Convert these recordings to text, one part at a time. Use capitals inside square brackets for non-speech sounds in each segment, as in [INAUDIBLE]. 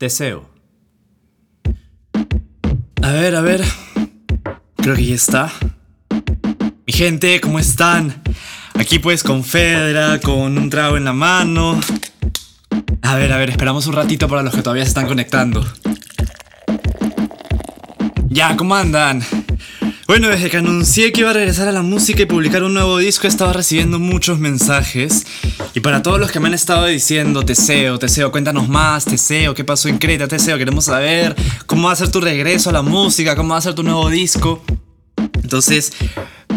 Deseo. A ver, a ver. Creo que ya está. Mi gente, ¿cómo están? Aquí pues con Fedra, con un trago en la mano. A ver, a ver, esperamos un ratito para los que todavía se están conectando. Ya, ¿cómo andan? Bueno, desde que anuncié que iba a regresar a la música y publicar un nuevo disco, estaba recibiendo muchos mensajes. Y para todos los que me han estado diciendo, Teseo, Teseo, cuéntanos más, Teseo, ¿qué pasó en Creta? Teseo, queremos saber cómo va a ser tu regreso a la música, cómo va a ser tu nuevo disco. Entonces,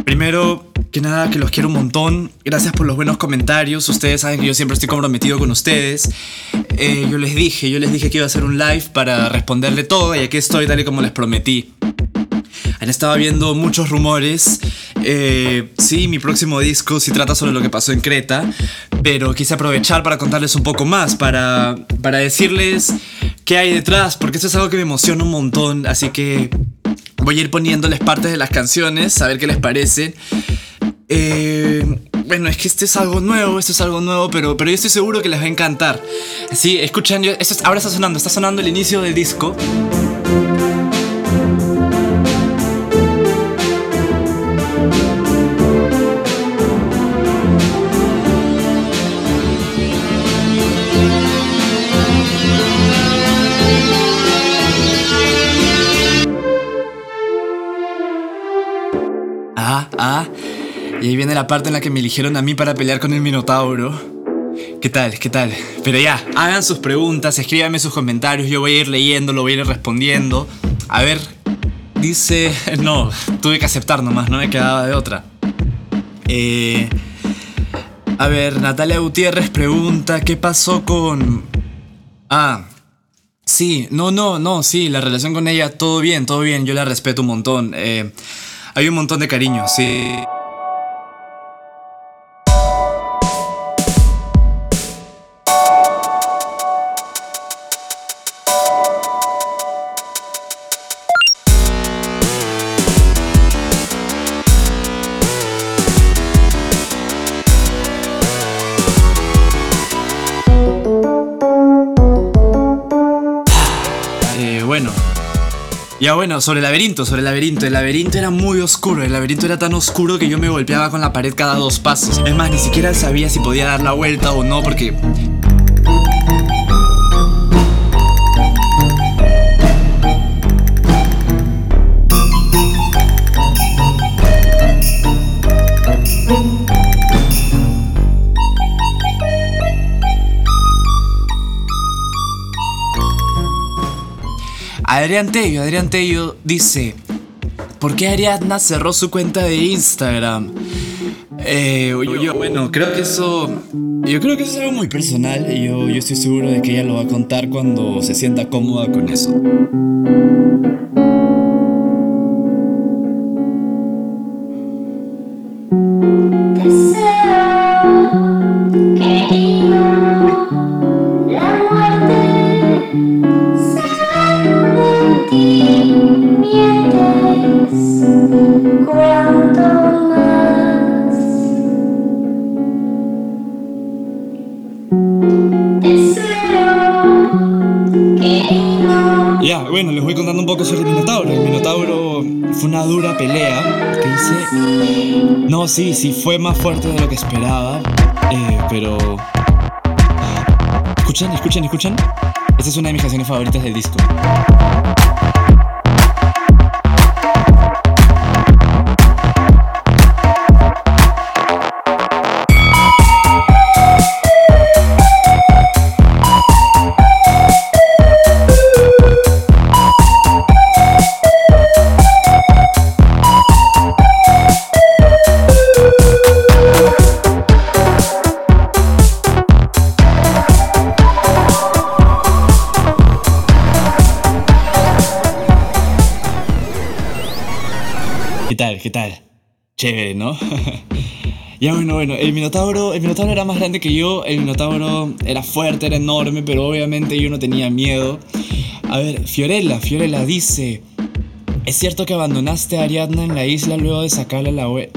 primero que nada, que los quiero un montón. Gracias por los buenos comentarios. Ustedes saben que yo siempre estoy comprometido con ustedes. Eh, yo les dije, yo les dije que iba a hacer un live para responderle todo y aquí estoy tal y como les prometí. Han estado viendo muchos rumores. Eh, sí, mi próximo disco sí trata sobre lo que pasó en Creta, pero quise aprovechar para contarles un poco más, para, para decirles qué hay detrás, porque eso es algo que me emociona un montón, así que voy a ir poniéndoles partes de las canciones, a ver qué les parece. Eh, bueno, es que este es algo nuevo, esto es algo nuevo, pero, pero yo estoy seguro que les va a encantar. Sí, escuchan, esto ahora está sonando, está sonando el inicio del disco. Ah. Y ahí viene la parte en la que me eligieron a mí para pelear con el Minotauro. ¿Qué tal? ¿Qué tal? Pero ya, hagan sus preguntas, escríbanme sus comentarios, yo voy a ir leyendo, lo voy a ir respondiendo. A ver, dice... [LAUGHS] No, tuve que aceptar nomás, no me quedaba de otra. Eh... A ver, Natalia Gutiérrez pregunta, ¿qué pasó con... Ah, sí, no, no, no, sí, la relación con ella, todo bien, todo bien, yo la respeto un montón. Eh, hay un montón de cariño, sí. Ya bueno, sobre el laberinto, sobre el laberinto. El laberinto era muy oscuro. El laberinto era tan oscuro que yo me golpeaba con la pared cada dos pasos. Es más, ni siquiera sabía si podía dar la vuelta o no porque... Adrián Tello, Adrián Tello dice, ¿por qué Ariadna cerró su cuenta de Instagram? Eh, yo, bueno, creo que eso, yo creo que eso es algo muy personal y yo, yo estoy seguro de que ella lo va a contar cuando se sienta cómoda con eso. Dura pelea hice. No, sí, sí, fue más fuerte de lo que esperaba. eh, pero. Escuchen, escuchen, escuchen. Esta es una de mis canciones favoritas del disco. ¿Qué tal? Chévere, ¿no? [LAUGHS] ya bueno, bueno, el Minotauro, el Minotauro era más grande que yo, el Minotauro era fuerte, era enorme, pero obviamente yo no tenía miedo. A ver, Fiorella, Fiorella dice, ¿es cierto que abandonaste a Ariadna en la isla luego de sacarle la web?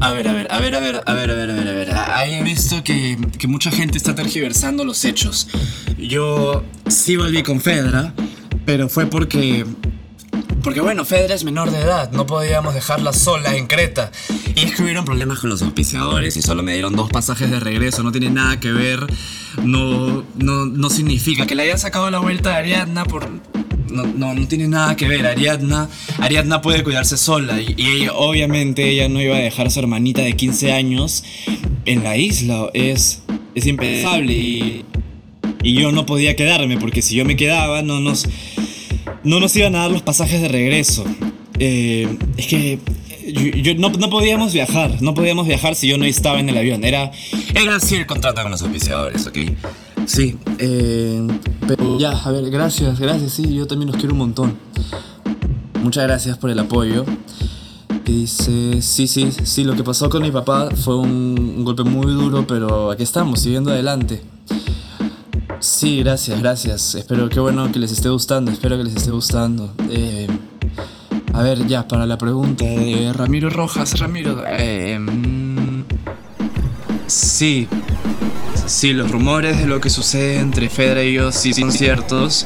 A ver, a ver, a ver, a ver, a ver, a ver, a ver, a ver. Ahí he visto que, que mucha gente está tergiversando los hechos. Yo sí volví con Fedra, pero fue porque porque bueno, Fedra es menor de edad, no podíamos dejarla sola en Creta. Y es problemas con los auspiciadores y solo me dieron dos pasajes de regreso, no tiene nada que ver, no, no, no significa que le haya sacado la vuelta a Ariadna por... No, no, no tiene nada que ver, Ariadna, Ariadna puede cuidarse sola y, y ella- obviamente ella no iba a dejar a su hermanita de 15 años en la isla, es, es impensable y, y yo no podía quedarme porque si yo me quedaba no nos no nos iban a dar los pasajes de regreso. Eh, es que yo, no, no podíamos viajar, no podíamos viajar si yo no estaba en el avión. Era, era así el contrato con los auspiciadores, ¿ok? Sí, eh, pero ya, a ver, gracias, gracias, sí, yo también los quiero un montón. Muchas gracias por el apoyo. Y dice, sí, sí, sí, lo que pasó con mi papá fue un golpe muy duro, pero aquí estamos, siguiendo adelante. Sí, gracias, gracias. Espero que bueno que les esté gustando, espero que les esté gustando. Eh, a ver, ya, para la pregunta de Ramiro Rojas, Ramiro. eh, mm, sí, sí, los rumores de lo que sucede entre Fedra y yo sí son ciertos.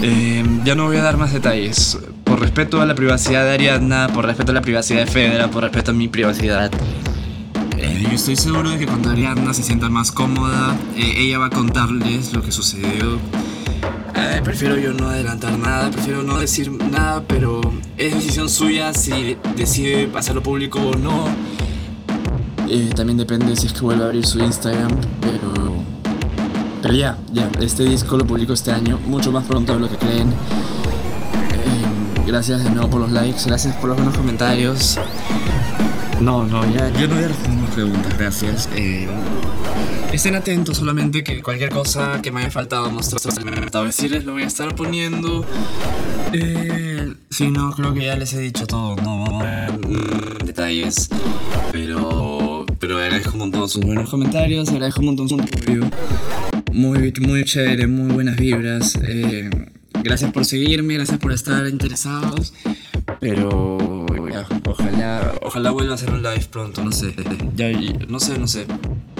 Eh, ya no voy a dar más detalles. Por respeto a la privacidad de Ariadna, por respeto a la privacidad de Fedra, por respeto a mi privacidad. Eh, yo estoy seguro de que cuando Ariadna se sienta más cómoda, eh, ella va a contarles lo que sucedió. Eh, prefiero yo no adelantar nada, prefiero no decir nada, pero es decisión suya si decide hacerlo público o no. También depende si es que vuelve a abrir su Instagram, pero... Pero ya, ya, este disco lo publico este año, mucho más pronto de lo que creen. Gracias de nuevo por los likes, gracias por los buenos comentarios. No, no, ya, yo no voy a responder más preguntas, gracias. Eh, estén atentos solamente que cualquier cosa que me haya faltado mostrar, a decirles lo voy a estar poniendo. Eh, sí, no, creo que ya les he dicho todo, no, no, mm, detalles. Pero, pero agradezco un montón sus buenos comentarios, agradezco un montón su apoyo. Muy, muy chévere, muy buenas vibras. eh, gracias por seguirme, gracias por estar interesados. Pero ojalá, ojalá vuelva a hacer un live pronto, no sé. Ya, ya, no sé, no sé.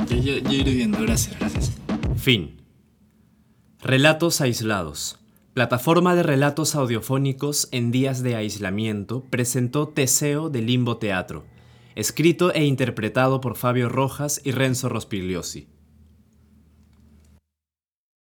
Ya, ya- ya iré viendo, gracias, gracias. Fin. Relatos aislados. Plataforma de relatos audiofónicos en días de aislamiento presentó Teseo de Limbo Teatro, escrito e interpretado por Fabio Rojas y Renzo Rospigliosi.